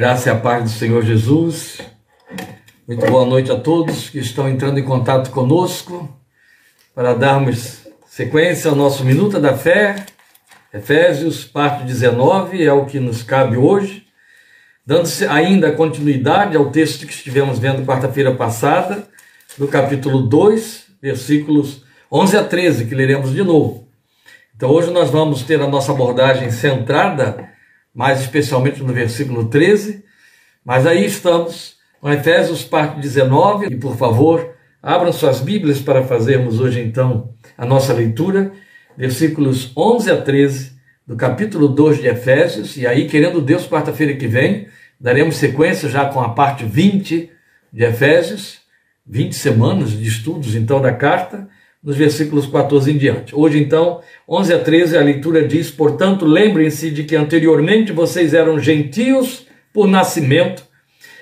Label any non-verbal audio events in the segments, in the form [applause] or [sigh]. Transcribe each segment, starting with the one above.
Graça e a paz do Senhor Jesus. Muito boa noite a todos que estão entrando em contato conosco para darmos sequência ao nosso Minuta da Fé. Efésios, parte 19, é o que nos cabe hoje. Dando ainda continuidade ao texto que estivemos vendo quarta-feira passada, do capítulo 2, versículos 11 a 13, que leremos de novo. Então hoje nós vamos ter a nossa abordagem centrada mais especialmente no versículo 13. Mas aí estamos com Efésios, parte 19, e por favor, abram suas Bíblias para fazermos hoje então a nossa leitura, versículos 11 a 13 do capítulo 2 de Efésios, e aí, querendo Deus, quarta-feira que vem, daremos sequência já com a parte 20 de Efésios, 20 semanas de estudos então da carta, nos versículos 14 em diante. Hoje, então, 11 a 13, a leitura diz: Portanto, lembrem-se de que anteriormente vocês eram gentios por nascimento,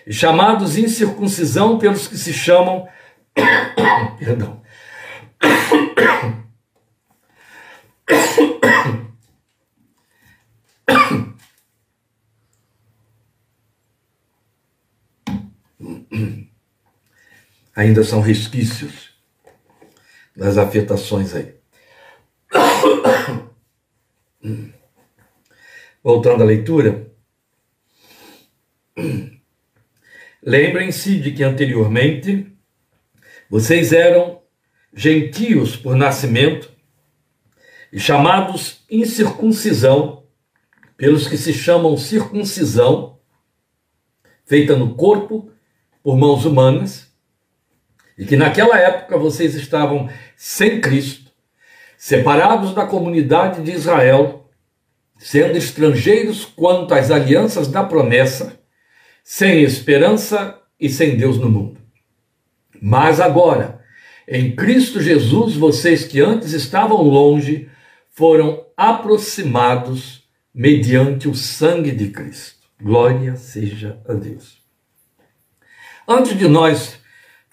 chamados incircuncisão pelos que se chamam. [coughs] Perdão. [coughs] Ainda são resquícios das afetações aí. [coughs] Voltando à leitura. [coughs] Lembrem-se de que anteriormente vocês eram gentios por nascimento e chamados incircuncisão pelos que se chamam circuncisão, feita no corpo por mãos humanas, e que naquela época vocês estavam sem Cristo, separados da comunidade de Israel, sendo estrangeiros quanto às alianças da promessa, sem esperança e sem Deus no mundo. Mas agora, em Cristo Jesus, vocês que antes estavam longe, foram aproximados mediante o sangue de Cristo. Glória seja a Deus. Antes de nós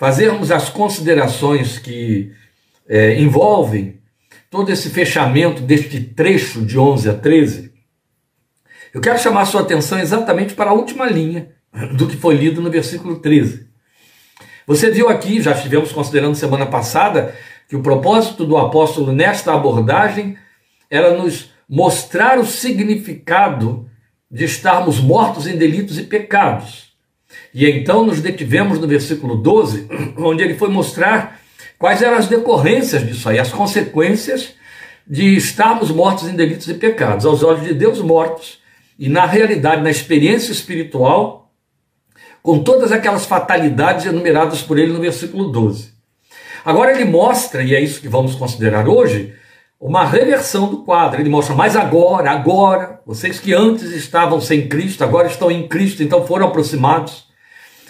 fazermos as considerações que é, envolvem todo esse fechamento deste trecho de 11 a 13, eu quero chamar sua atenção exatamente para a última linha do que foi lido no versículo 13. Você viu aqui, já estivemos considerando semana passada, que o propósito do apóstolo nesta abordagem era nos mostrar o significado de estarmos mortos em delitos e pecados. E então nos detivemos no versículo 12, [clears throat] onde ele foi mostrar quais eram as decorrências disso aí, as consequências de estarmos mortos em delitos e pecados, aos olhos de Deus mortos, e na realidade, na experiência espiritual, com todas aquelas fatalidades enumeradas por ele no versículo 12. Agora ele mostra, e é isso que vamos considerar hoje, uma reversão do quadro. Ele mostra, mas agora, agora, vocês que antes estavam sem Cristo, agora estão em Cristo, então foram aproximados.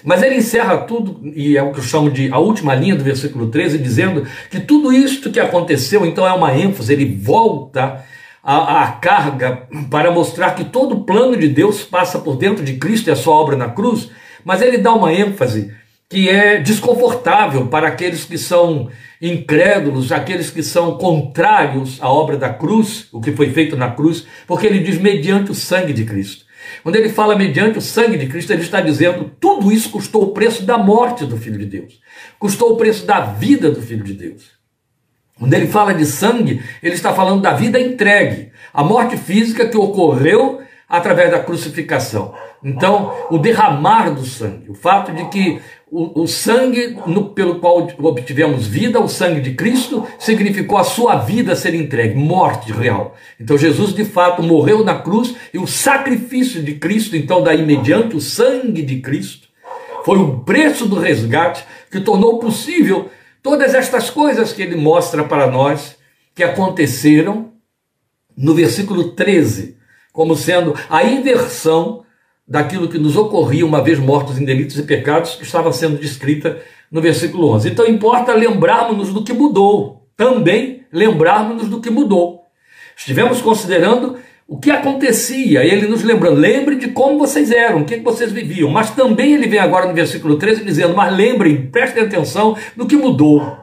Mas ele encerra tudo, e é o que eu chamo de a última linha do versículo 13, dizendo que tudo isto que aconteceu, então é uma ênfase, ele volta a, a, carga para mostrar que todo o plano de Deus passa por dentro de Cristo e a sua obra na cruz, mas ele dá uma ênfase que é desconfortável para aqueles que são incrédulos, aqueles que são contrários à obra da cruz, o que foi feito na cruz, porque ele diz mediante o sangue de Cristo. Quando ele fala mediante o sangue de Cristo, ele está dizendo tudo isso custou o preço da morte do Filho de Deus, custou o preço da vida do Filho de Deus. Quando ele fala de sangue, ele está falando da vida entregue, a morte física que ocorreu através da crucificação. Então, o derramar do sangue, o fato de que o, o sangue no, pelo qual obtivemos vida, o sangue de Cristo, significou a sua vida ser entregue, morte real. Então, Jesus de fato morreu na cruz e o sacrifício de Cristo, então, daí mediante o sangue de Cristo, foi o preço do resgate que tornou possível todas estas coisas que ele mostra para nós que aconteceram no versículo 13, como sendo a inversão daquilo que nos ocorria uma vez mortos em delitos e pecados, que estava sendo descrita no versículo 11. Então importa lembrarmos-nos do que mudou, também lembrarmos-nos do que mudou. Estivemos considerando o que acontecia, ele nos lembrando, lembre de como vocês eram, o que vocês viviam, mas também ele vem agora no versículo 13 dizendo, mas lembrem, prestem atenção no que mudou.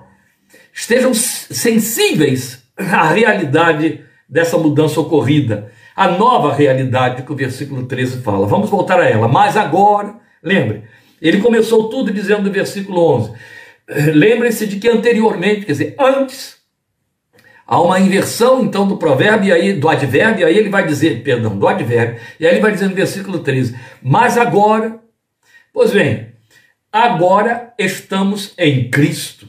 Estejam sensíveis à realidade dessa mudança ocorrida a nova realidade que o versículo 13 fala. Vamos voltar a ela. Mas agora, lembre, ele começou tudo dizendo no versículo 11. Lembre-se de que anteriormente, quer dizer, antes, há uma inversão então do provérbio e aí do advérbio, aí ele vai dizer, perdão, do advérbio, e aí ele vai dizer no versículo 13: "Mas agora, pois bem, agora estamos em Cristo".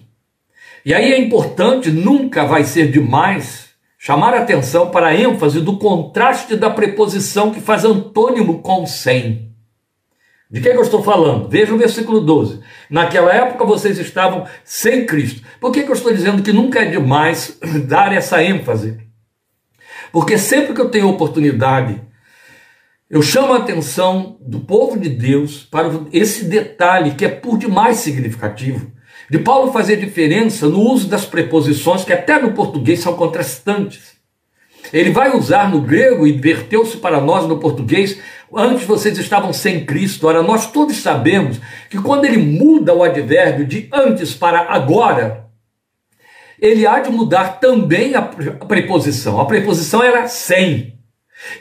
E aí é importante, nunca vai ser demais chamar a atenção para a ênfase do contraste da preposição que faz antônimo com sem. De que, é que eu estou falando? Veja o versículo 12. Naquela época vocês estavam sem Cristo. Por que, que eu estou dizendo que nunca é demais [coughs] dar essa ênfase? Porque sempre que eu tenho oportunidade, eu chamo a atenção do povo de Deus para esse detalhe que é por demais significativo. De Paulo fazer diferença no uso das preposições que até no português são contrastantes. Ele vai usar no grego inverteu-se para nós no português Antes vocês estavam sem Cristo. Ora, nós todos sabemos que quando ele muda o advérbio de antes para agora, ele há de mudar também a preposição. A preposição era sem.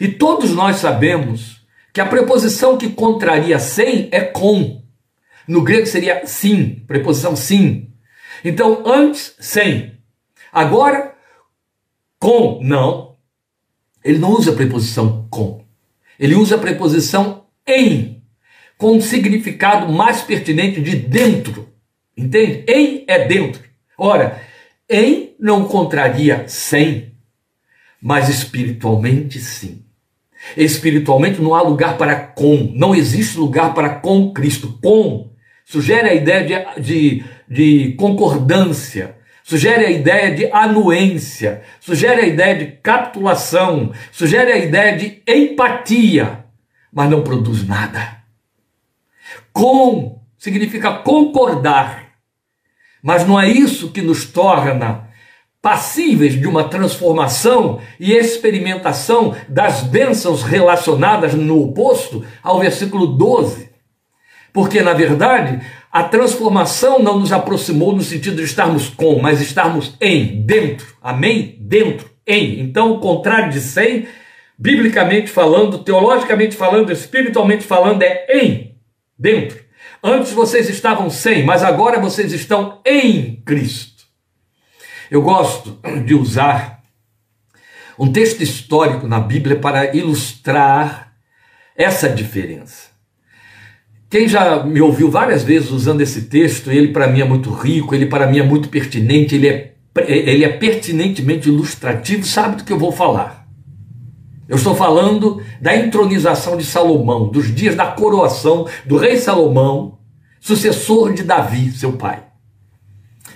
E todos nós sabemos que a preposição que contraria sem é com. No grego seria sim, preposição sim. Então, antes, sem. Agora, com. Não. Ele não usa a preposição com. Ele usa a preposição em, com um significado mais pertinente de dentro. Entende? Em é dentro. Ora, em não contraria sem, mas espiritualmente sim. Espiritualmente não há lugar para com, não existe lugar para com Cristo. Com sugere a ideia de, de, de concordância, sugere a ideia de anuência, sugere a ideia de capitulação, sugere a ideia de empatia, mas não produz nada. Com significa concordar, mas não é isso que nos torna passíveis de uma transformação e experimentação das bênçãos relacionadas no oposto ao versículo 12. Porque, na verdade, a transformação não nos aproximou no sentido de estarmos com, mas estarmos em, dentro. Amém? Dentro, em. Então, o contrário de sem, biblicamente falando, teologicamente falando, espiritualmente falando, é em, dentro. Antes vocês estavam sem, mas agora vocês estão em Cristo. Eu gosto de usar um texto histórico na Bíblia para ilustrar essa diferença. Quem já me ouviu várias vezes usando esse texto, ele para mim é muito rico, ele para mim é muito pertinente, ele é, ele é pertinentemente ilustrativo, sabe do que eu vou falar. Eu estou falando da entronização de Salomão, dos dias da coroação do rei Salomão, sucessor de Davi, seu pai.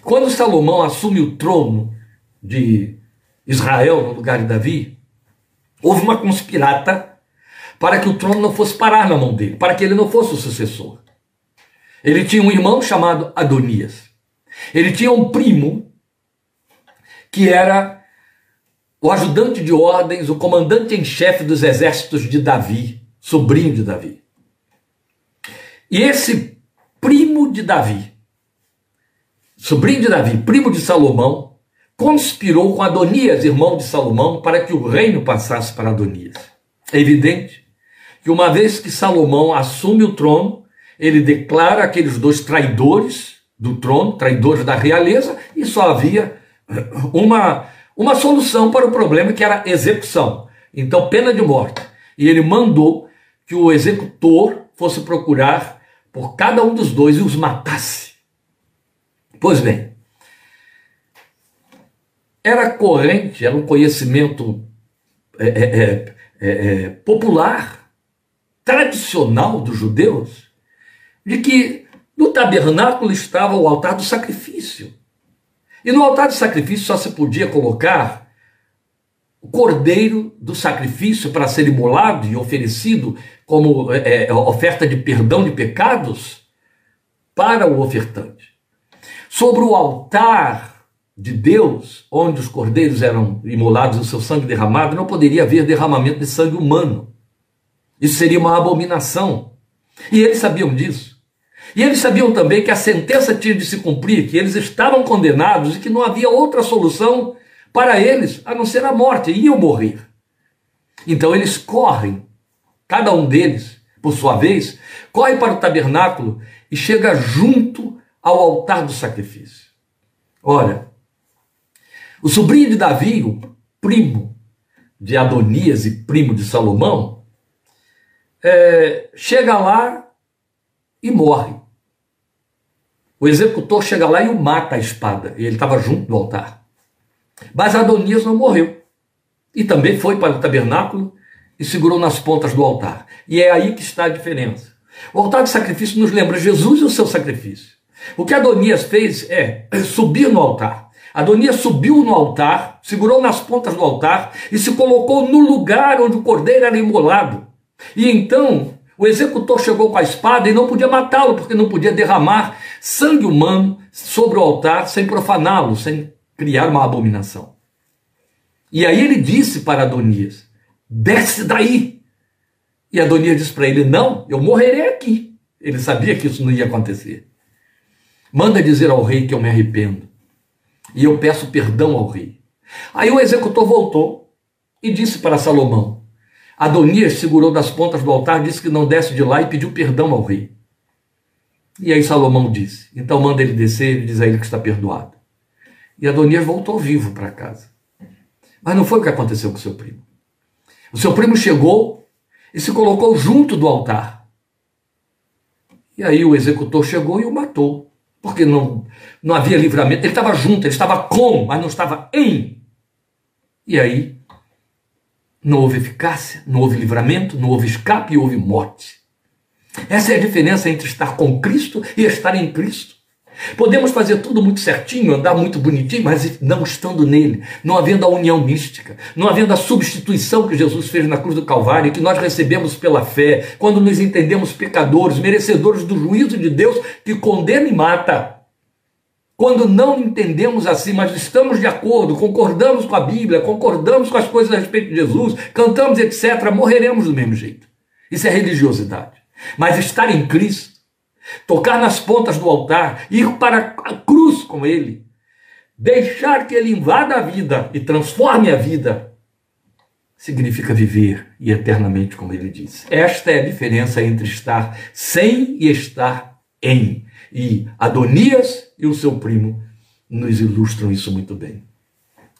Quando Salomão assume o trono de Israel no lugar de Davi, houve uma conspirata para que o trono não fosse parar na mão dele, para que ele não fosse o sucessor. Ele tinha um irmão chamado Adonias. Ele tinha um primo que era o ajudante de ordens, o comandante em chefe dos exércitos de Davi, sobrinho de Davi. E esse primo de Davi, sobrinho de Davi, primo de Salomão, conspirou com Adonias, irmão de Salomão, para que o reino passasse para Adonias. É evidente que uma vez que Salomão assume o trono, ele declara aqueles dois traidores do trono, traidores da realeza, e só havia uma, uma solução para o problema que era execução. Então, pena de morte. E ele mandou que o executor fosse procurar por cada um dos dois e os matasse. Pois bem, era corrente, era um conhecimento é, é, é, popular tradicional dos judeus de que no tabernáculo estava o altar do sacrifício. E no altar do sacrifício só se podia colocar o cordeiro do sacrifício para ser imolado e oferecido como é, é, oferta de perdão de pecados para o ofertante. Sobre o altar de Deus, onde os cordeiros eram imolados e o seu sangue derramado, não poderia haver derramamento de sangue humano. Isso seria uma abominação. E eles sabiam disso. E eles sabiam também que a sentença tinha de se cumprir, que eles estavam condenados e que não havia outra solução para eles a não ser a morte, iam morrer. Então eles correm, cada um deles, por sua vez, corre para o tabernáculo e chega junto ao altar do sacrifício. Olha, o sobrinho de Davi, o primo de Adonias e primo de Salomão, é, chega lá e morre. O executor chega lá e o mata a espada. E ele estava junto do altar. Mas Adonias não morreu. E também foi para o tabernáculo e segurou nas pontas do altar. E é aí que está a diferença. O altar de sacrifício nos lembra Jesus e o seu sacrifício. O que Adonias fez é subir no altar. Adonias subiu no altar, segurou nas pontas do altar e se colocou no lugar onde o cordeiro era imolado. E então o executor chegou com a espada e não podia matá-lo, porque não podia derramar sangue humano sobre o altar sem profaná-lo, sem criar uma abominação. E aí ele disse para Adonias: desce daí. E Adonias disse para ele: não, eu morrerei aqui. Ele sabia que isso não ia acontecer. Manda dizer ao rei que eu me arrependo. E eu peço perdão ao rei. Aí o executor voltou e disse para Salomão: Adonias segurou das pontas do altar, disse que não desce de lá e pediu perdão ao rei. E aí Salomão disse: Então manda ele descer e diz a ele que está perdoado. E Adonias voltou vivo para casa. Mas não foi o que aconteceu com seu primo. O seu primo chegou e se colocou junto do altar. E aí o executor chegou e o matou. Porque não, não havia livramento. Ele estava junto, ele estava com, mas não estava em. E aí não houve eficácia, não houve livramento, não houve escape houve morte. Essa é a diferença entre estar com Cristo e estar em Cristo. Podemos fazer tudo muito certinho, andar muito bonitinho, mas não estando nele, não havendo a união mística, não havendo a substituição que Jesus fez na cruz do Calvário, que nós recebemos pela fé, quando nos entendemos pecadores, merecedores do juízo de Deus que condena e mata. Quando não entendemos assim, mas estamos de acordo, concordamos com a Bíblia, concordamos com as coisas a respeito de Jesus, cantamos, etc., morreremos do mesmo jeito. Isso é religiosidade. Mas estar em Cristo, tocar nas pontas do altar, ir para a cruz com Ele, deixar que Ele invada a vida e transforme a vida, significa viver e eternamente, como Ele disse. Esta é a diferença entre estar sem e estar em. E Adonias e o seu primo nos ilustram isso muito bem.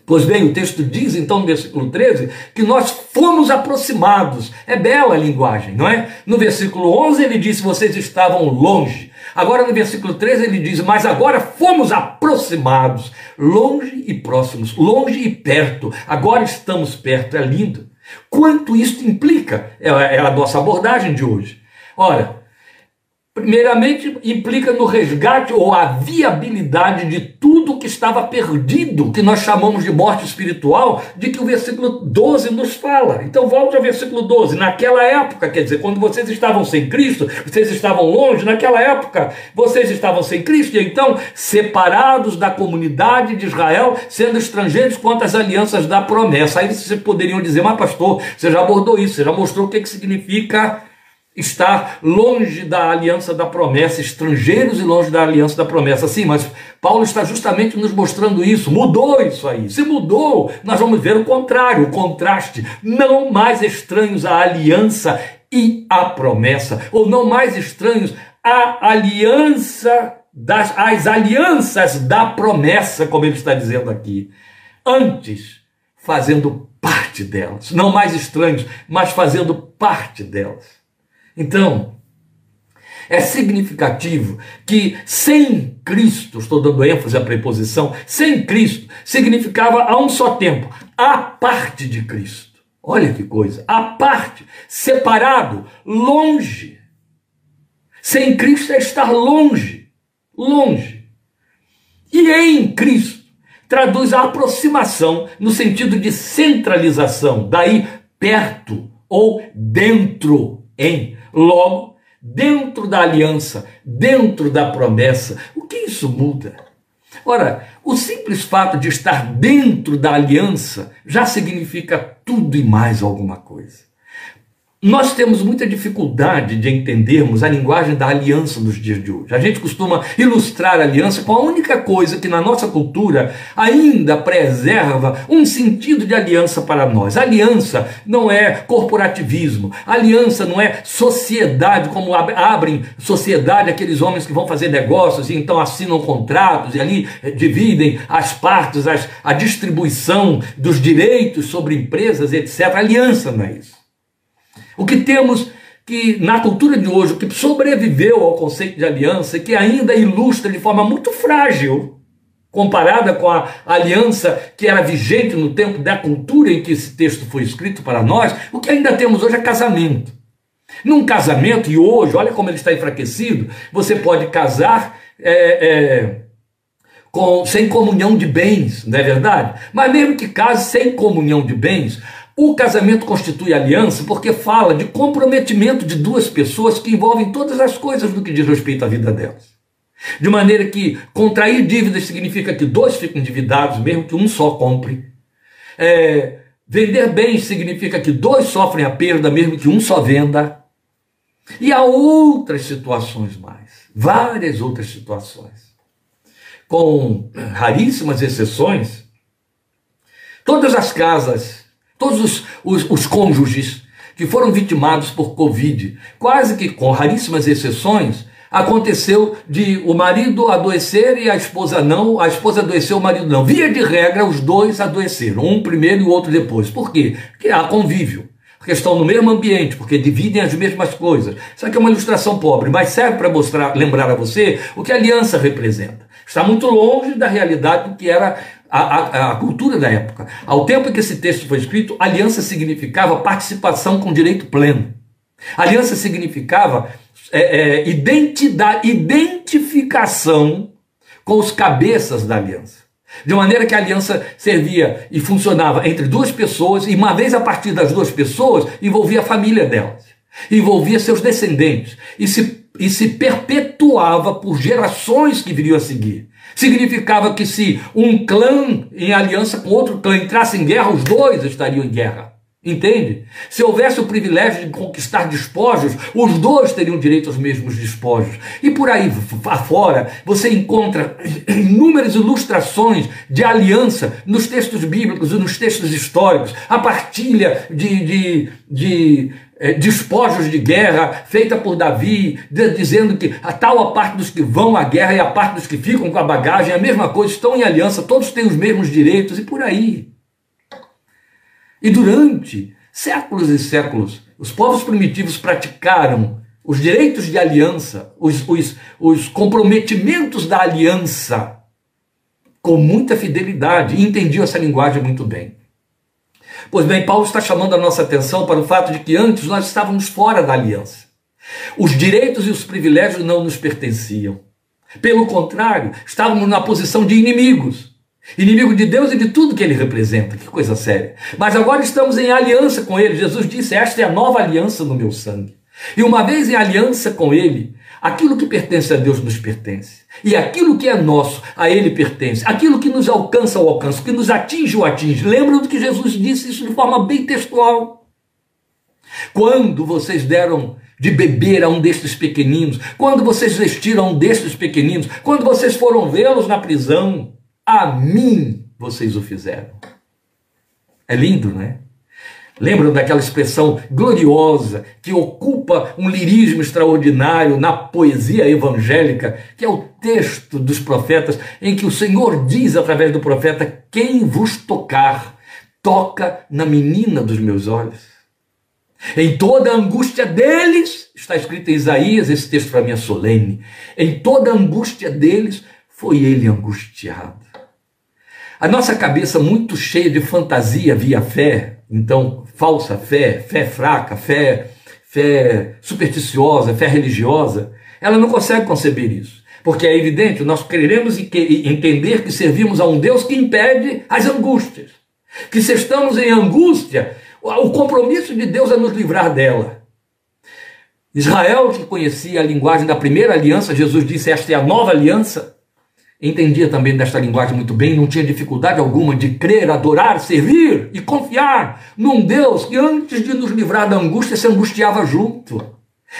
Pois bem, o texto diz, então, no versículo 13, que nós fomos aproximados. É bela a linguagem, não é? No versículo 11 ele diz: vocês estavam longe. Agora no versículo 13 ele diz: mas agora fomos aproximados, longe e próximos, longe e perto. Agora estamos perto. É lindo. Quanto isso implica? É, é a nossa abordagem de hoje. Ora, primeiramente implica no resgate ou a viabilidade de tudo que estava perdido, que nós chamamos de morte espiritual, de que o versículo 12 nos fala. Então volte ao versículo 12. Naquela época, quer dizer, quando vocês estavam sem Cristo, vocês estavam longe, naquela época vocês estavam sem Cristo, e então separados da comunidade de Israel, sendo estrangeiros quanto às alianças da promessa. Aí vocês poderiam dizer, mas pastor, você já abordou isso, você já mostrou o que, que significa estar longe da aliança da promessa, estrangeiros e longe da aliança da promessa. Sim, mas Paulo está justamente nos mostrando isso. Mudou isso aí. Se mudou, nós vamos ver o contrário, o contraste. Não mais estranhos à aliança e à promessa, ou não mais estranhos à aliança das as alianças da promessa, como ele está dizendo aqui. Antes, fazendo parte delas, não mais estranhos, mas fazendo parte delas. Então, é significativo que sem Cristo, estou dando ênfase à preposição, sem Cristo significava a um só tempo, a parte de Cristo. Olha que coisa, a parte, separado, longe. Sem Cristo é estar longe, longe. E em Cristo traduz a aproximação no sentido de centralização, daí perto ou dentro em. Logo, dentro da aliança, dentro da promessa, o que isso muda? Ora, o simples fato de estar dentro da aliança já significa tudo e mais alguma coisa. Nós temos muita dificuldade de entendermos a linguagem da aliança nos dias de hoje. A gente costuma ilustrar a aliança com a única coisa que na nossa cultura ainda preserva um sentido de aliança para nós. aliança não é corporativismo, aliança não é sociedade, como abrem sociedade aqueles homens que vão fazer negócios e então assinam contratos e ali eh, dividem as partes, as, a distribuição dos direitos sobre empresas, etc. aliança não é isso. O que temos que na cultura de hoje, o que sobreviveu ao conceito de aliança, que ainda ilustra de forma muito frágil, comparada com a aliança que era vigente no tempo da cultura em que esse texto foi escrito para nós, o que ainda temos hoje é casamento. Num casamento, e hoje, olha como ele está enfraquecido, você pode casar é, é, com, sem comunhão de bens, não é verdade? Mas mesmo que case sem comunhão de bens, o casamento constitui aliança porque fala de comprometimento de duas pessoas que envolvem todas as coisas do que diz respeito à vida delas. De maneira que contrair dívidas significa que dois ficam endividados, mesmo que um só compre. É, vender bens significa que dois sofrem a perda, mesmo que um só venda. E há outras situações mais, várias outras situações. Com raríssimas exceções, todas as casas Todos os, os, os cônjuges que foram vitimados por Covid, quase que com raríssimas exceções, aconteceu de o marido adoecer e a esposa não, a esposa adoeceu, o marido não. Via de regra, os dois adoeceram, um primeiro e o outro depois. Por quê? Porque há convívio. Porque estão no mesmo ambiente, porque dividem as mesmas coisas. Isso aqui é uma ilustração pobre, mas serve para mostrar, lembrar a você o que a aliança representa. Está muito longe da realidade do que era a, a, a, cultura da época. Ao tempo em que esse texto foi escrito, aliança significava participação com direito pleno. Aliança significava é, é, identidade, identificação com os cabeças da aliança. De maneira que a aliança servia e funcionava entre duas pessoas, e uma vez a partir das duas pessoas, envolvia a família delas, envolvia seus descendentes, e se, e se perpetuava por gerações que viriam a seguir. Significava que se um clã em aliança com outro clã entrasse em guerra, os dois estariam em guerra. Entende? Se houvesse o privilégio de conquistar despojos, os dois teriam direito aos mesmos despojos. E por aí afora, você encontra inúmeras ilustrações de aliança nos textos bíblicos e nos textos históricos, a partilha de, de, de despojos de guerra feita por Davi, dizendo que a tal a parte dos que vão à guerra e a parte dos que ficam com a bagagem é a mesma coisa, estão em aliança, todos têm os mesmos direitos e por aí. E durante séculos e séculos, os povos primitivos praticaram os direitos de aliança, os, os, os comprometimentos da aliança com muita fidelidade e entendiam essa linguagem muito bem. Pois bem, Paulo está chamando a nossa atenção para o fato de que antes nós estávamos fora da aliança. Os direitos e os privilégios não nos pertenciam. Pelo contrário, estávamos na posição de inimigos. Inimigo de Deus e de tudo que ele representa. Que coisa séria. Mas agora estamos em aliança com ele. Jesus disse: Esta é a nova aliança no meu sangue. E uma vez em aliança com ele, aquilo que pertence a Deus nos pertence. E aquilo que é nosso, a Ele pertence. Aquilo que nos alcança, o alcança. O que nos atinge, o atinge. Lembram do que Jesus disse isso de forma bem textual? Quando vocês deram de beber a um destes pequeninos, quando vocês vestiram a um destes pequeninos, quando vocês foram vê-los na prisão, a mim vocês o fizeram. É lindo, né? Lembram daquela expressão gloriosa que ocupa um lirismo extraordinário na poesia evangélica, que é o texto dos profetas, em que o Senhor diz através do profeta: Quem vos tocar, toca na menina dos meus olhos. Em toda a angústia deles, está escrito em Isaías, esse texto para mim é solene, em toda a angústia deles foi ele angustiado. A nossa cabeça muito cheia de fantasia via fé, então falsa fé, fé fraca, fé, fé supersticiosa, fé religiosa, ela não consegue conceber isso. Porque é evidente, nós queremos entender que servimos a um Deus que impede as angústias. Que se estamos em angústia, o compromisso de Deus é nos livrar dela. Israel, que conhecia a linguagem da primeira aliança, Jesus disse: Esta é a nova aliança. Entendia também desta linguagem muito bem, não tinha dificuldade alguma de crer, adorar, servir e confiar num Deus que antes de nos livrar da angústia se angustiava junto.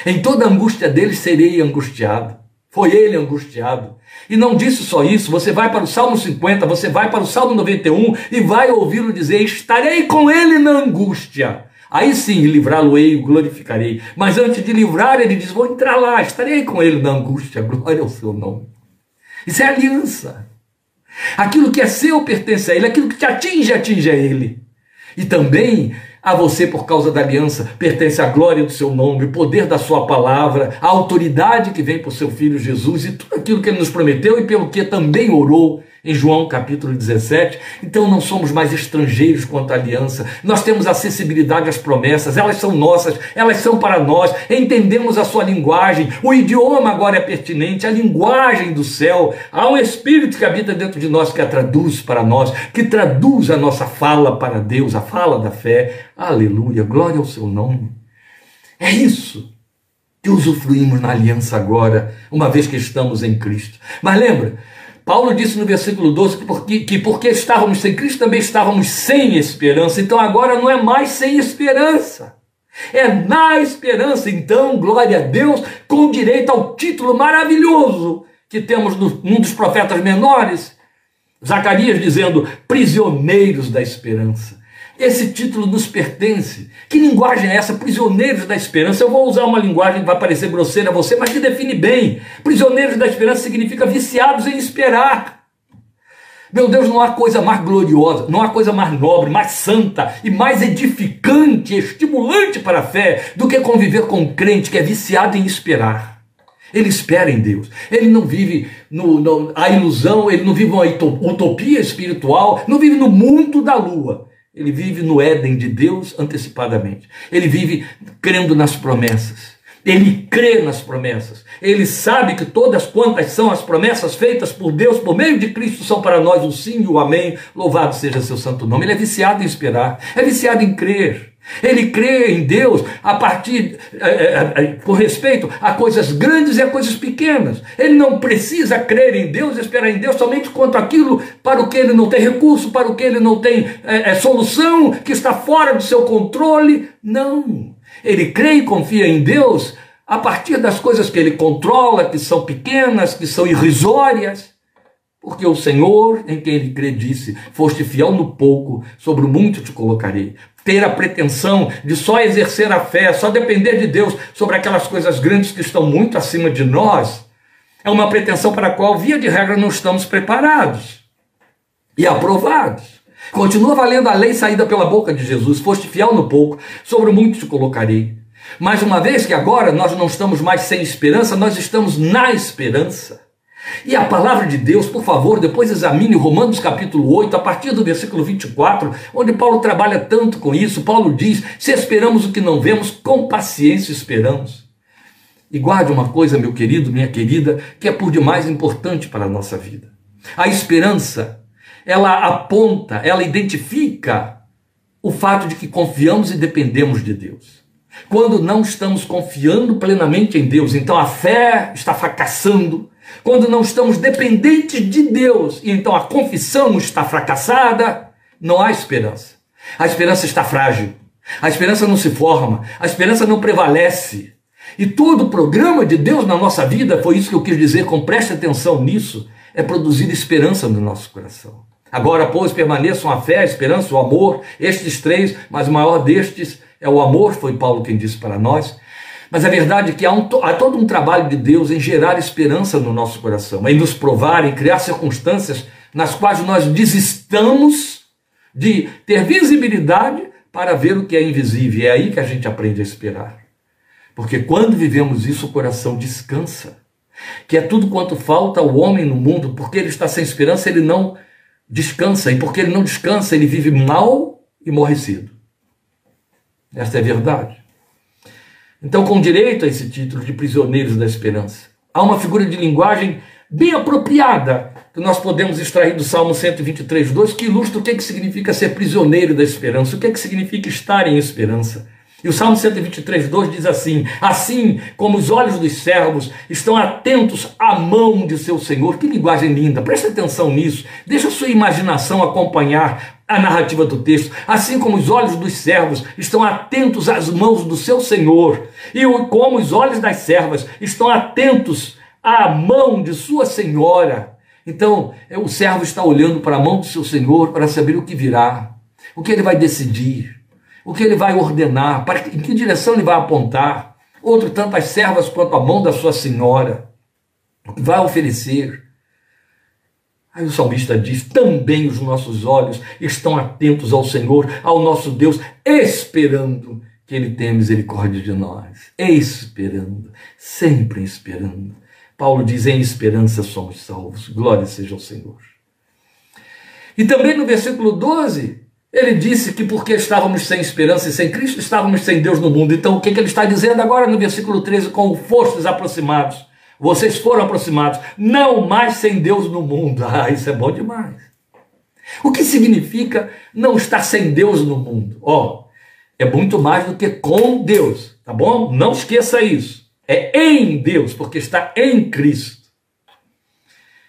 Em toda angústia dele serei angustiado. Foi ele angustiado. E não disse só isso, você vai para o Salmo 50, você vai para o Salmo 91 e vai ouvi-lo dizer: Estarei com ele na angústia. Aí sim, livrá-lo-ei, glorificarei. Mas antes de livrar, ele diz: Vou entrar lá, estarei com ele na angústia, glória ao seu nome. Isso é aliança. Aquilo que é seu pertence a ele, aquilo que te atinge, atinge a ele. E também a você, por causa da aliança, pertence a glória do seu nome, o poder da sua palavra, a autoridade que vem por seu filho Jesus e tudo aquilo que ele nos prometeu e pelo que também orou em João capítulo 17. Então não somos mais estrangeiros quanto à aliança, nós temos acessibilidade às promessas, elas são nossas, elas são para nós, entendemos a sua linguagem, o idioma agora é pertinente, a linguagem do céu. Há um Espírito que habita dentro de nós que a traduz para nós, que traduz a nossa fala para Deus, a fala da fé. Aleluia, glória ao seu nome. É isso que usufruímos na aliança agora, uma vez que estamos em Cristo. Mas lembra, Paulo disse no versículo 12 que porque, que porque estávamos sem Cristo também estávamos sem esperança. Então agora não é mais sem esperança. É na esperança, então, glória a Deus, com direito ao título maravilhoso que temos num dos profetas menores, Zacarias dizendo: prisioneiros da esperança. Esse título nos pertence. Que linguagem é essa? Prisioneiros da esperança. Eu vou usar uma linguagem que vai parecer grosseira a você, mas que define bem. Prisioneiros da esperança significa viciados em esperar. Meu Deus, não há coisa mais gloriosa, não há coisa mais nobre, mais santa e mais edificante, estimulante para a fé do que conviver com um crente que é viciado em esperar. Ele espera em Deus. Ele não vive no, no, a ilusão, ele não vive uma utopia espiritual, não vive no mundo da lua. Ele vive no Éden de Deus antecipadamente. Ele vive crendo nas promessas. Ele crê nas promessas. Ele sabe que todas quantas são as promessas feitas por Deus por meio de Cristo são para nós o sim e o amém. Louvado seja seu santo nome. Ele é viciado em esperar, é viciado em crer. Ele crê em Deus a partir, é, é, é, com respeito a coisas grandes e a coisas pequenas. Ele não precisa crer em Deus, esperar em Deus somente quanto aquilo para o que ele não tem recurso, para o que ele não tem é, é, solução, que está fora do seu controle. Não. Ele crê e confia em Deus a partir das coisas que ele controla, que são pequenas, que são irrisórias. Porque o Senhor, em quem ele crê, disse: Foste fiel no pouco, sobre o muito te colocarei ter a pretensão de só exercer a fé, só depender de Deus sobre aquelas coisas grandes que estão muito acima de nós, é uma pretensão para a qual, via de regra, não estamos preparados e aprovados. Continua valendo a lei saída pela boca de Jesus: foste fiel no pouco, sobre muito te colocarei. Mas uma vez que agora nós não estamos mais sem esperança, nós estamos na esperança. E a palavra de Deus, por favor, depois examine Romanos capítulo 8, a partir do versículo 24, onde Paulo trabalha tanto com isso. Paulo diz: se esperamos o que não vemos, com paciência esperamos. E guarde uma coisa, meu querido, minha querida, que é por demais importante para a nossa vida. A esperança, ela aponta, ela identifica o fato de que confiamos e dependemos de Deus. Quando não estamos confiando plenamente em Deus, então a fé está fracassando, quando não estamos dependentes de Deus e então a confissão está fracassada, não há esperança. A esperança está frágil. A esperança não se forma. A esperança não prevalece. E todo o programa de Deus na nossa vida, foi isso que eu quis dizer, com preste atenção nisso, é produzir esperança no nosso coração. Agora, pois, permaneçam a fé, a esperança, o amor, estes três, mas o maior destes é o amor, foi Paulo quem disse para nós. Mas a verdade é que há, um, há todo um trabalho de Deus em gerar esperança no nosso coração, em nos provar, em criar circunstâncias nas quais nós desistamos de ter visibilidade para ver o que é invisível. É aí que a gente aprende a esperar. Porque quando vivemos isso, o coração descansa. Que é tudo quanto falta ao homem no mundo, porque ele está sem esperança, ele não descansa. E porque ele não descansa, ele vive mal e morre cedo. Esta é a verdade. Então, com direito a esse título de prisioneiros da esperança, há uma figura de linguagem bem apropriada que nós podemos extrair do Salmo 123, 2, que ilustra o que, é que significa ser prisioneiro da esperança, o que, é que significa estar em esperança. E o Salmo 123, 2 diz assim: Assim como os olhos dos servos estão atentos à mão de seu Senhor. Que linguagem linda, preste atenção nisso. Deixa a sua imaginação acompanhar a narrativa do texto. Assim como os olhos dos servos estão atentos às mãos do seu Senhor, e como os olhos das servas estão atentos à mão de sua senhora. Então, é, o servo está olhando para a mão do seu Senhor para saber o que virá, o que ele vai decidir o que ele vai ordenar, para em que direção ele vai apontar. Outro tanto as servas quanto a mão da sua senhora, vai oferecer. Aí o salmista diz: também os nossos olhos estão atentos ao Senhor, ao nosso Deus, esperando que Ele tenha misericórdia de nós. Esperando, sempre esperando. Paulo diz: em esperança somos salvos. Glória seja ao Senhor. E também no versículo 12, ele disse que porque estávamos sem esperança e sem Cristo, estávamos sem Deus no mundo. Então, o que, que ele está dizendo agora no versículo 13? Com fostes aproximados, vocês foram aproximados, não mais sem Deus no mundo. [laughs] Ah, isso é bom demais. O que significa não estar sem Deus no mundo? Ó, oh, é muito mais do que com Deus, tá bom? Não esqueça isso. É em Deus, porque está em Cristo.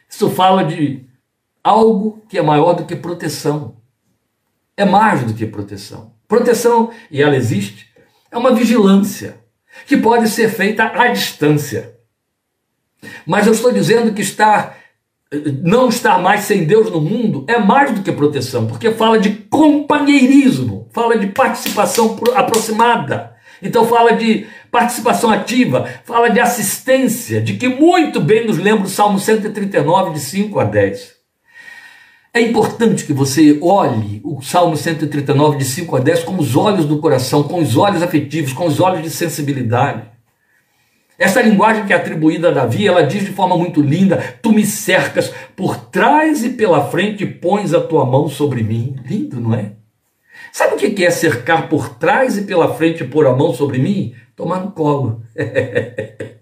Isso fala de algo que é maior do que proteção é mais do que proteção. Proteção, e ela existe, é uma vigilância que pode ser feita à distância. Mas eu estou dizendo que estar não estar mais sem Deus no mundo é mais do que proteção, porque fala de companheirismo, fala de participação aproximada. Então fala de participação ativa, fala de assistência, de que muito bem nos lembra o Salmo 139, de 5 a 10. É importante que você olhe o Salmo 139, de 5 a 10, com os olhos do coração, com os olhos afetivos, com os olhos de sensibilidade. Essa linguagem que é atribuída a Davi, ela diz de forma muito linda: Tu me cercas por trás e pela frente pões a tua mão sobre mim. Lindo, não é? Sabe o que é cercar por trás e pela frente e pôr a mão sobre mim? Tomar no colo. [laughs]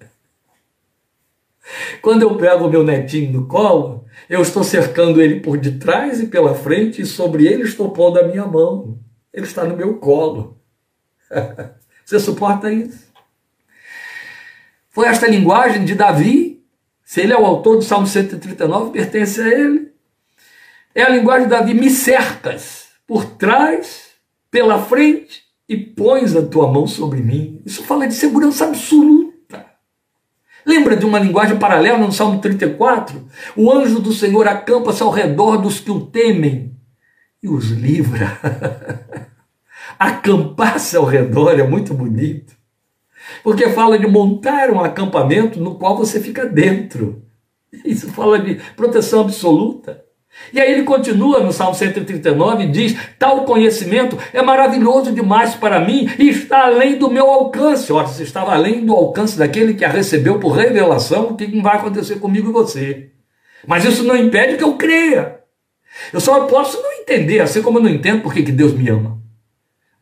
Quando eu pego o meu netinho no colo, eu estou cercando ele por detrás e pela frente, e sobre ele estou pondo a minha mão. Ele está no meu colo. [laughs] Você suporta isso? Foi esta linguagem de Davi, se ele é o autor do Salmo 139, pertence a ele. É a linguagem de Davi: me cercas por trás, pela frente e pões a tua mão sobre mim. Isso fala de segurança absoluta. Lembra de uma linguagem paralela no Salmo 34? O anjo do Senhor acampa-se ao redor dos que o temem e os livra. [laughs] Acampar-se ao redor é muito bonito, porque fala de montar um acampamento no qual você fica dentro. Isso fala de proteção absoluta. E aí ele continua no Salmo 139 e diz: Tal conhecimento é maravilhoso demais para mim e está além do meu alcance. Ora, se estava além do alcance daquele que a recebeu por revelação, o que vai acontecer comigo e você? Mas isso não impede que eu creia. Eu só posso não entender, assim como eu não entendo por que Deus me ama.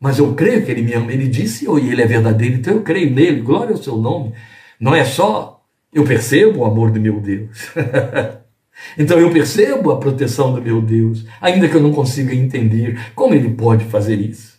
Mas eu creio que Ele me ama. Ele disse e Ele é verdadeiro, então eu creio nele. Glória ao seu nome. Não é só eu percebo o amor do meu Deus. [laughs] Então eu percebo a proteção do meu Deus, ainda que eu não consiga entender como ele pode fazer isso.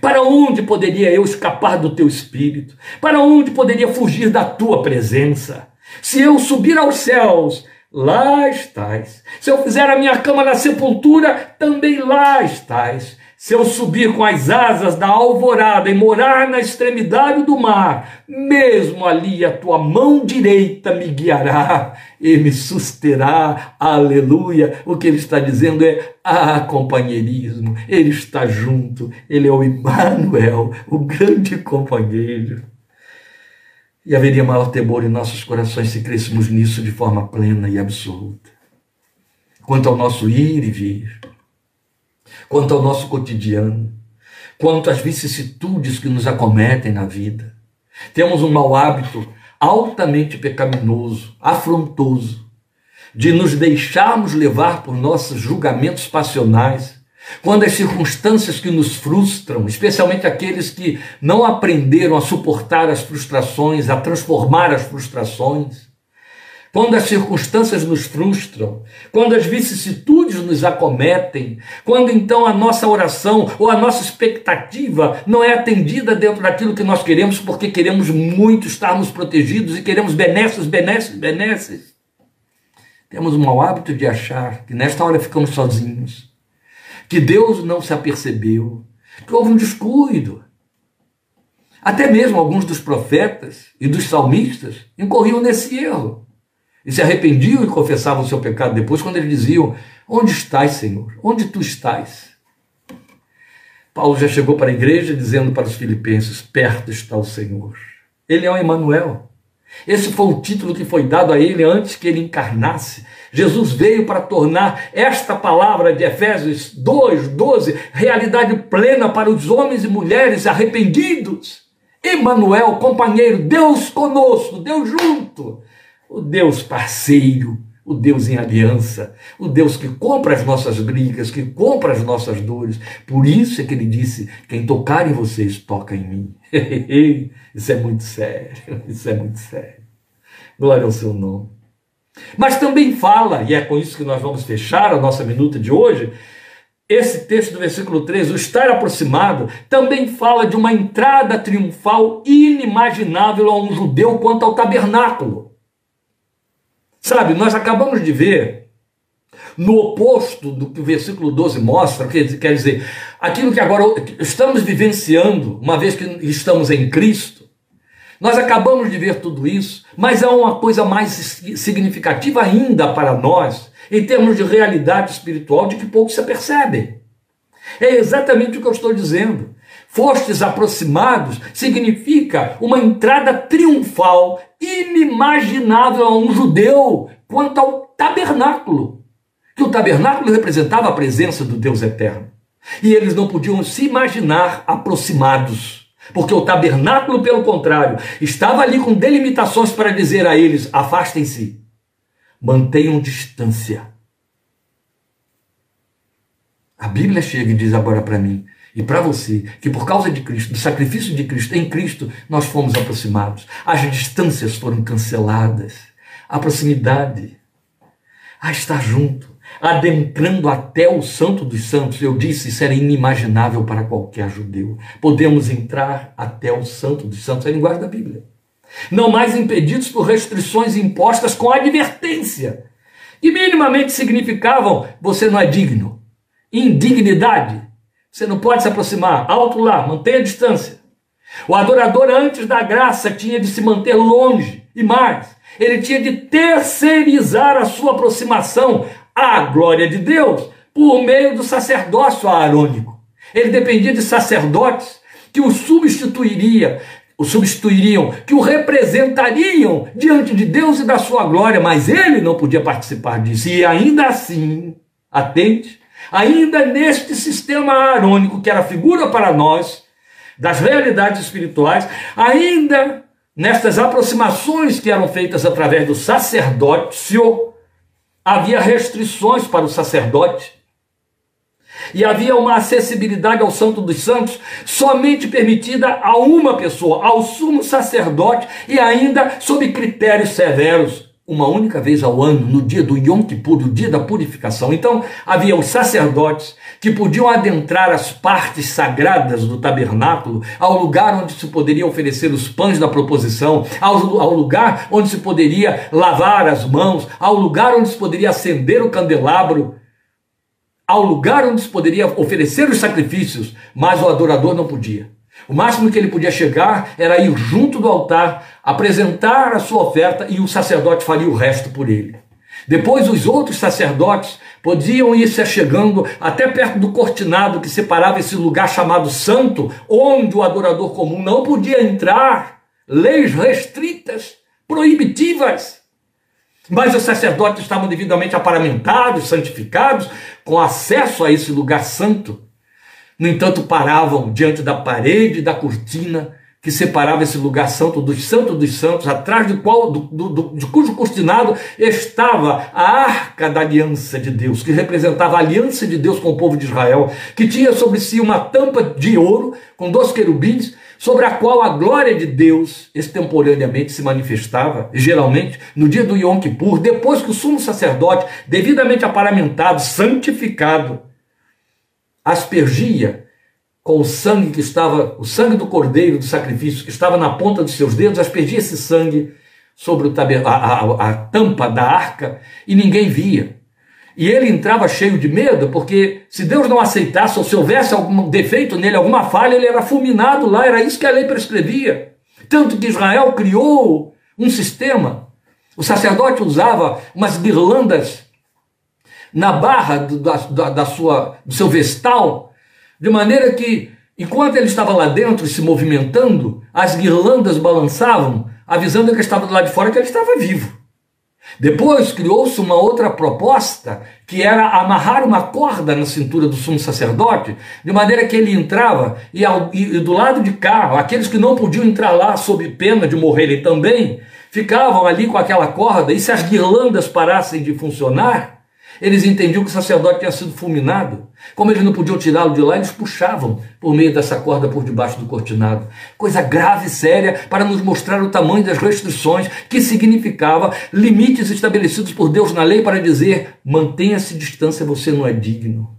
Para onde poderia eu escapar do teu espírito? Para onde poderia fugir da tua presença? Se eu subir aos céus, lá estás. Se eu fizer a minha cama na sepultura, também lá estás. Se eu subir com as asas da alvorada e morar na extremidade do mar, mesmo ali a tua mão direita me guiará e me susterá. Aleluia! O que ele está dizendo é: ah, companheirismo, ele está junto, ele é o Emmanuel, o grande companheiro. E haveria maior temor em nossos corações se crescemos nisso de forma plena e absoluta. Quanto ao nosso ir e vir, quanto ao nosso cotidiano, quanto às vicissitudes que nos acometem na vida. Temos um mau hábito altamente pecaminoso, afrontoso, de nos deixarmos levar por nossos julgamentos passionais, quando as circunstâncias que nos frustram, especialmente aqueles que não aprenderam a suportar as frustrações, a transformar as frustrações, quando as circunstâncias nos frustram, quando as vicissitudes nos acometem, quando então a nossa oração ou a nossa expectativa não é atendida dentro daquilo que nós queremos, porque queremos muito estarmos protegidos e queremos benesses, benesses, benesses. Temos o mau hábito de achar que nesta hora ficamos sozinhos, que Deus não se apercebeu, que houve um descuido. Até mesmo alguns dos profetas e dos salmistas incorriam nesse erro e se arrependiam e confessavam o seu pecado depois, quando eles diziam: Onde estás, Senhor? Onde tu estás? Paulo já chegou para a igreja dizendo para os filipenses: Perto está o Senhor. Ele é o Emanuel. Esse foi o título que foi dado a ele antes que ele encarnasse. Jesus veio para tornar esta palavra de Efésios 2, 12, realidade plena para os homens e mulheres arrependidos. Emanuel, companheiro, Deus conosco, Deus junto o Deus parceiro, o Deus em aliança, o Deus que compra as nossas brigas, que compra as nossas dores. Por isso é que ele disse: quem tocar em vocês, toca em mim. [laughs] isso é muito sério, [laughs] isso é muito sério. Glória ao seu nome. Mas também fala, e é com isso que nós vamos fechar a nossa minuta de hoje, esse texto do versículo 3, o estar aproximado, também fala de uma entrada triunfal inimaginável a um judeu quanto ao tabernáculo. Sabe, nós acabamos de ver, no oposto do que o versículo 12 mostra, quer dizer, aquilo que agora estamos vivenciando, uma vez que estamos em Cristo, nós acabamos de ver tudo isso, mas há uma coisa mais significativa ainda para nós, em termos de realidade espiritual, de que pouco se percebe. É exatamente o que eu estou dizendo fostes aproximados, significa uma entrada triunfal, inimaginável a um judeu quanto ao tabernáculo. Que o tabernáculo representava a presença do Deus eterno. E eles não podiam se imaginar aproximados. Porque o tabernáculo, pelo contrário, estava ali com delimitações para dizer a eles: afastem-se, mantenham distância. A Bíblia chega e diz agora para mim: e para você, que por causa de Cristo, do sacrifício de Cristo, em Cristo, nós fomos aproximados. As distâncias foram canceladas. A proximidade, a estar junto, adentrando até o Santo dos Santos. Eu disse, isso era inimaginável para qualquer judeu. Podemos entrar até o Santo dos Santos, é a linguagem da Bíblia. Não mais impedidos por restrições impostas com advertência, que minimamente significavam: você não é digno, indignidade, você não pode se aproximar. Alto lá, mantenha a distância. O adorador, antes da graça, tinha de se manter longe. E mais, ele tinha de terceirizar a sua aproximação à glória de Deus por meio do sacerdócio arônico. Ele dependia de sacerdotes que o substituiria, o substituiriam, que o representariam diante de Deus e da sua glória, mas ele não podia participar disso. E ainda assim, atente, ainda neste sistema arônico, que era figura para nós das realidades espirituais, ainda nestas aproximações que eram feitas através do sacerdócio, havia restrições para o sacerdote. E havia uma acessibilidade ao Santo dos Santos somente permitida a uma pessoa, ao sumo sacerdote, e ainda sob critérios severos uma única vez ao ano, no dia do Yom Kippur, o dia da purificação. Então, havia os sacerdotes que podiam adentrar as partes sagradas do tabernáculo, ao lugar onde se poderia oferecer os pães da proposição, ao, ao lugar onde se poderia lavar as mãos, ao lugar onde se poderia acender o candelabro, ao lugar onde se poderia oferecer os sacrifícios, mas o adorador não podia. O máximo que ele podia chegar era ir junto do altar, apresentar a sua oferta e o sacerdote faria o resto por ele. Depois, os outros sacerdotes podiam ir se chegando até perto do cortinado que separava esse lugar chamado santo, onde o adorador comum não podia entrar. Leis restritas, proibitivas. Mas os sacerdotes estavam devidamente aparamentados, santificados, com acesso a esse lugar santo. No entanto, paravam diante da parede da cortina que separava esse lugar santo dos santos dos santos, atrás do qual, do, do, de cujo cortinado estava a arca da aliança de Deus, que representava a aliança de Deus com o povo de Israel, que tinha sobre si uma tampa de ouro com dois querubins, sobre a qual a glória de Deus extemporaneamente se manifestava, geralmente no dia do Yom Kippur, depois que o sumo sacerdote, devidamente aparamentado, santificado, aspergia com o sangue que estava, o sangue do cordeiro do sacrifício que estava na ponta dos seus dedos, aspergia esse sangue sobre a, a, a tampa da arca e ninguém via. E ele entrava cheio de medo, porque se Deus não aceitasse, ou se houvesse algum defeito nele, alguma falha, ele era fulminado lá, era isso que a lei prescrevia. Tanto que Israel criou um sistema. O sacerdote usava umas guirlandas na barra do, da, da sua, do seu vestal, de maneira que, enquanto ele estava lá dentro se movimentando, as guirlandas balançavam, avisando que estava do lado de fora que ele estava vivo. Depois criou-se uma outra proposta, que era amarrar uma corda na cintura do sumo sacerdote, de maneira que ele entrava e, ao, e, e do lado de cá, aqueles que não podiam entrar lá sob pena de morrerem também, ficavam ali com aquela corda, e se as guirlandas parassem de funcionar, eles entendiam que o sacerdote tinha sido fulminado. Como eles não podiam tirá-lo de lá, eles puxavam por meio dessa corda por debaixo do cortinado. Coisa grave e séria para nos mostrar o tamanho das restrições, que significava limites estabelecidos por Deus na lei para dizer: mantenha-se distância, você não é digno.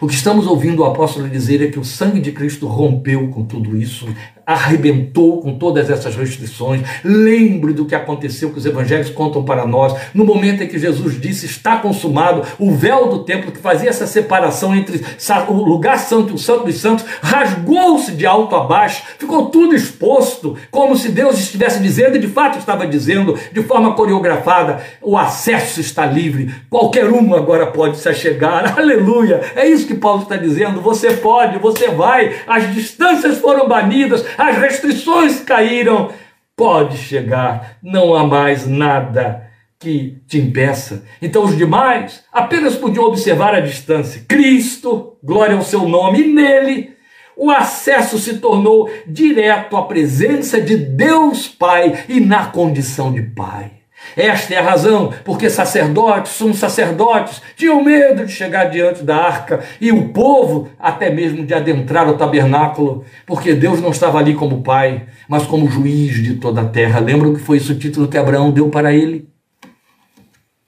O que estamos ouvindo o apóstolo dizer é que o sangue de Cristo rompeu com tudo isso, arrebentou com todas essas restrições. Lembre do que aconteceu que os evangelhos contam para nós. No momento em que Jesus disse: Está consumado, o véu do templo que fazia essa separação entre o lugar santo e o santo dos santos rasgou-se de alto a baixo, ficou tudo exposto, como se Deus estivesse dizendo, e de fato estava dizendo, de forma coreografada: o acesso está livre, qualquer um agora pode se achegar. [laughs] Aleluia! É isso que Paulo está dizendo. Você pode, você vai, as distâncias foram banidas, as restrições caíram, pode chegar, não há mais nada que te impeça. Então os demais apenas podiam observar a distância. Cristo, glória ao seu nome, e nele o acesso se tornou direto à presença de Deus Pai e na condição de Pai. Esta é a razão porque sacerdotes, sumos sacerdotes, tinham medo de chegar diante da arca e o povo até mesmo de adentrar o tabernáculo, porque Deus não estava ali como pai, mas como juiz de toda a terra. Lembram que foi esse o título que Abraão deu para ele?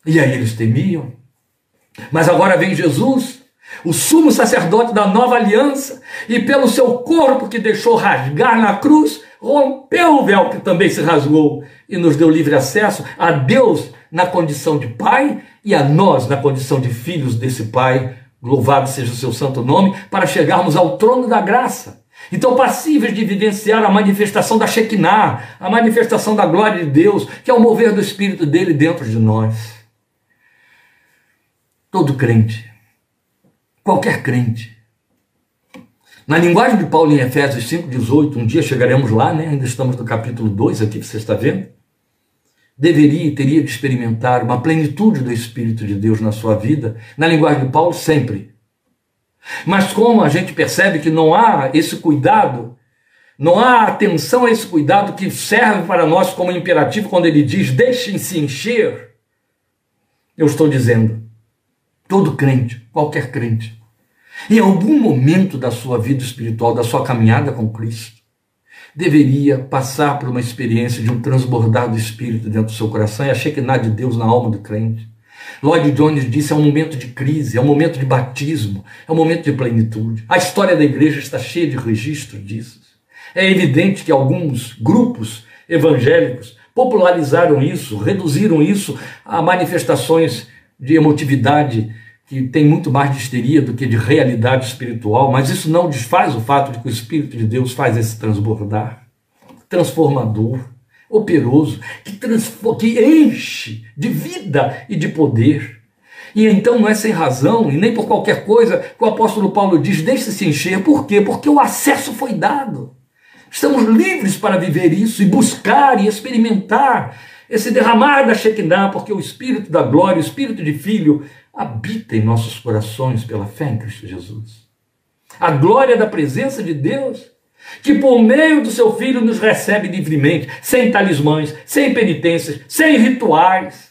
E aí eles temiam. Mas agora vem Jesus, o sumo sacerdote da nova aliança, e pelo seu corpo que deixou rasgar na cruz, rompeu o véu que também se rasgou e nos deu livre acesso a Deus na condição de Pai e a nós na condição de filhos desse Pai. Louvado seja o seu santo nome, para chegarmos ao trono da graça. Então, passíveis de vivenciar a manifestação da Shekinah, a manifestação da glória de Deus, que é o mover do Espírito dele dentro de nós. Todo crente, qualquer crente, na linguagem de Paulo em Efésios 5,18, um dia chegaremos lá, né? ainda estamos no capítulo 2 aqui, você está vendo? Deveria e teria de experimentar uma plenitude do Espírito de Deus na sua vida, na linguagem de Paulo, sempre. Mas como a gente percebe que não há esse cuidado, não há atenção a esse cuidado que serve para nós como imperativo quando ele diz: deixem-se encher. Eu estou dizendo, todo crente, qualquer crente, em algum momento da sua vida espiritual, da sua caminhada com Cristo, deveria passar por uma experiência de um transbordar do Espírito dentro do seu coração e a Shekinah de Deus na alma do crente. Lloyd Jones disse: é um momento de crise, é um momento de batismo, é um momento de plenitude. A história da igreja está cheia de registros disso. É evidente que alguns grupos evangélicos popularizaram isso, reduziram isso a manifestações de emotividade que tem muito mais de histeria do que de realidade espiritual, mas isso não desfaz o fato de que o Espírito de Deus faz esse transbordar, transformador, operoso, que, que enche de vida e de poder. E então não é sem razão e nem por qualquer coisa que o apóstolo Paulo diz: deixe-se encher. Por quê? Porque o acesso foi dado. Estamos livres para viver isso e buscar e experimentar esse derramar da Shekinah, porque o Espírito da glória, o Espírito de Filho, habita em nossos corações pela fé em Cristo Jesus. A glória da presença de Deus que por meio do seu Filho nos recebe livremente, sem talismãs, sem penitências, sem rituais,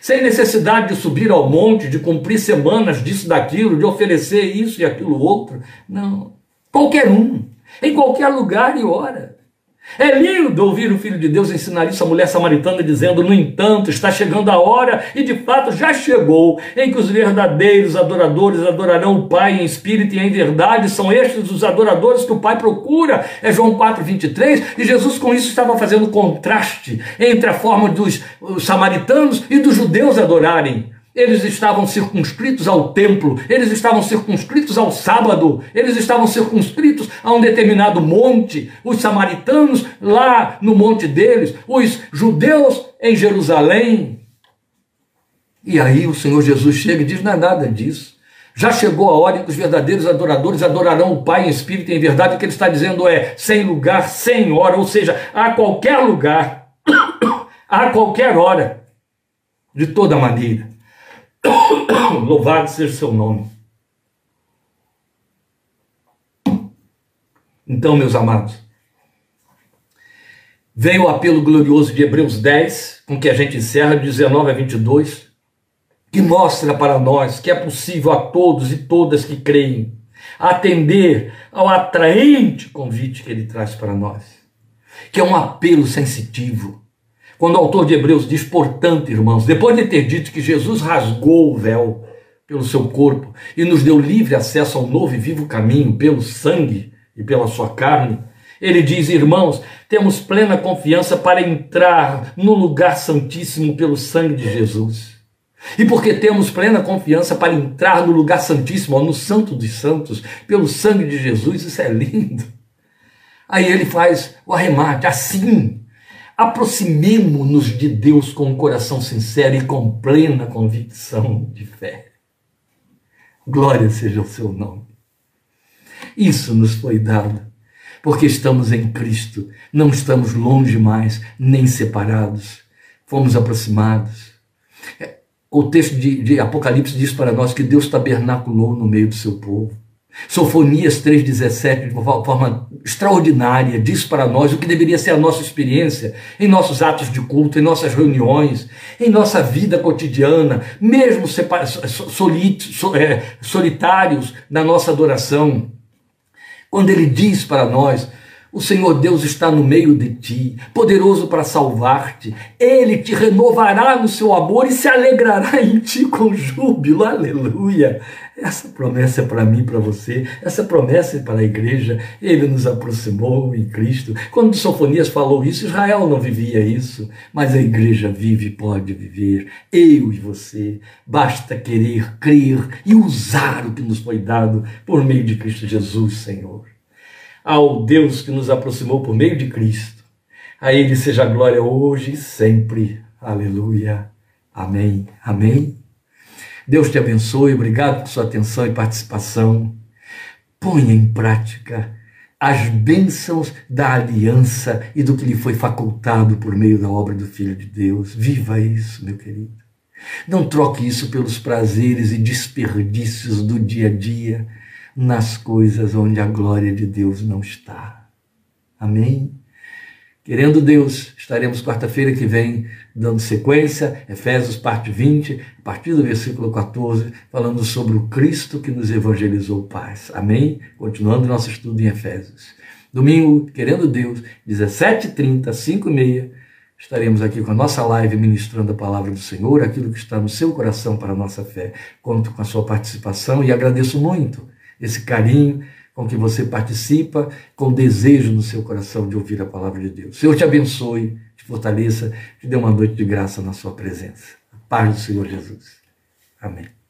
sem necessidade de subir ao monte, de cumprir semanas disso, daquilo, de oferecer isso e aquilo outro. Não. Qualquer um, em qualquer lugar e hora. É lindo ouvir o Filho de Deus ensinar isso à mulher samaritana, dizendo: No entanto, está chegando a hora, e de fato já chegou, em que os verdadeiros adoradores adorarão o Pai em espírito e em verdade. São estes os adoradores que o Pai procura. É João 4, 23. E Jesus, com isso, estava fazendo contraste entre a forma dos samaritanos e dos judeus adorarem. Eles estavam circunscritos ao templo, eles estavam circunscritos ao sábado, eles estavam circunscritos a um determinado monte. Os samaritanos lá no monte deles, os judeus em Jerusalém. E aí o Senhor Jesus chega e diz: não é nada disso. Já chegou a hora em que os verdadeiros adoradores adorarão o Pai em espírito e em verdade. O que ele está dizendo é sem lugar, sem hora, ou seja, a qualquer lugar, [coughs] a qualquer hora, de toda maneira. [coughs] Louvado seja o seu nome. Então, meus amados, vem o apelo glorioso de Hebreus 10, com que a gente encerra, de 19 a 22, que mostra para nós que é possível a todos e todas que creem atender ao atraente convite que ele traz para nós, que é um apelo sensitivo, quando o autor de Hebreus diz, portanto, irmãos, depois de ter dito que Jesus rasgou o véu pelo seu corpo e nos deu livre acesso ao novo e vivo caminho pelo sangue e pela sua carne, ele diz, irmãos, temos plena confiança para entrar no lugar santíssimo pelo sangue de Jesus. E porque temos plena confiança para entrar no lugar santíssimo, no santo dos santos, pelo sangue de Jesus, isso é lindo. Aí ele faz o arremate, assim Aproximemo-nos de Deus com um coração sincero e com plena convicção de fé. Glória seja o seu nome. Isso nos foi dado, porque estamos em Cristo, não estamos longe mais, nem separados, fomos aproximados. O texto de, de Apocalipse diz para nós que Deus tabernaculou no meio do seu povo. Sofonias 3,17, de forma extraordinária, diz para nós o que deveria ser a nossa experiência em nossos atos de culto, em nossas reuniões, em nossa vida cotidiana, mesmo é, solitários na nossa adoração. Quando ele diz para nós o Senhor Deus está no meio de ti, poderoso para salvar-te. Ele te renovará no seu amor e se alegrará em ti com júbilo. Aleluia. Essa promessa é para mim, para você. Essa promessa é para a igreja. Ele nos aproximou em Cristo. Quando Sofonias falou isso, Israel não vivia isso, mas a igreja vive e pode viver. Eu e você. Basta querer, crer e usar o que nos foi dado por meio de Cristo Jesus, Senhor ao Deus que nos aproximou por meio de Cristo. A Ele seja a glória hoje e sempre. Aleluia. Amém. Amém. Deus te abençoe. Obrigado por sua atenção e participação. Ponha em prática as bênçãos da aliança e do que lhe foi facultado por meio da obra do Filho de Deus. Viva isso, meu querido. Não troque isso pelos prazeres e desperdícios do dia a dia nas coisas onde a glória de Deus não está. Amém? Querendo Deus, estaremos quarta-feira que vem dando sequência, Efésios parte 20, a partir do versículo 14, falando sobre o Cristo que nos evangelizou paz. Amém? Continuando nosso estudo em Efésios. Domingo, querendo Deus, 17h30, 5h30, estaremos aqui com a nossa live ministrando a palavra do Senhor, aquilo que está no seu coração para a nossa fé. Conto com a sua participação e agradeço muito esse carinho com que você participa, com desejo no seu coração de ouvir a palavra de Deus. Senhor te abençoe, te fortaleça, te dê uma noite de graça na sua presença. A paz do Senhor Jesus. Amém.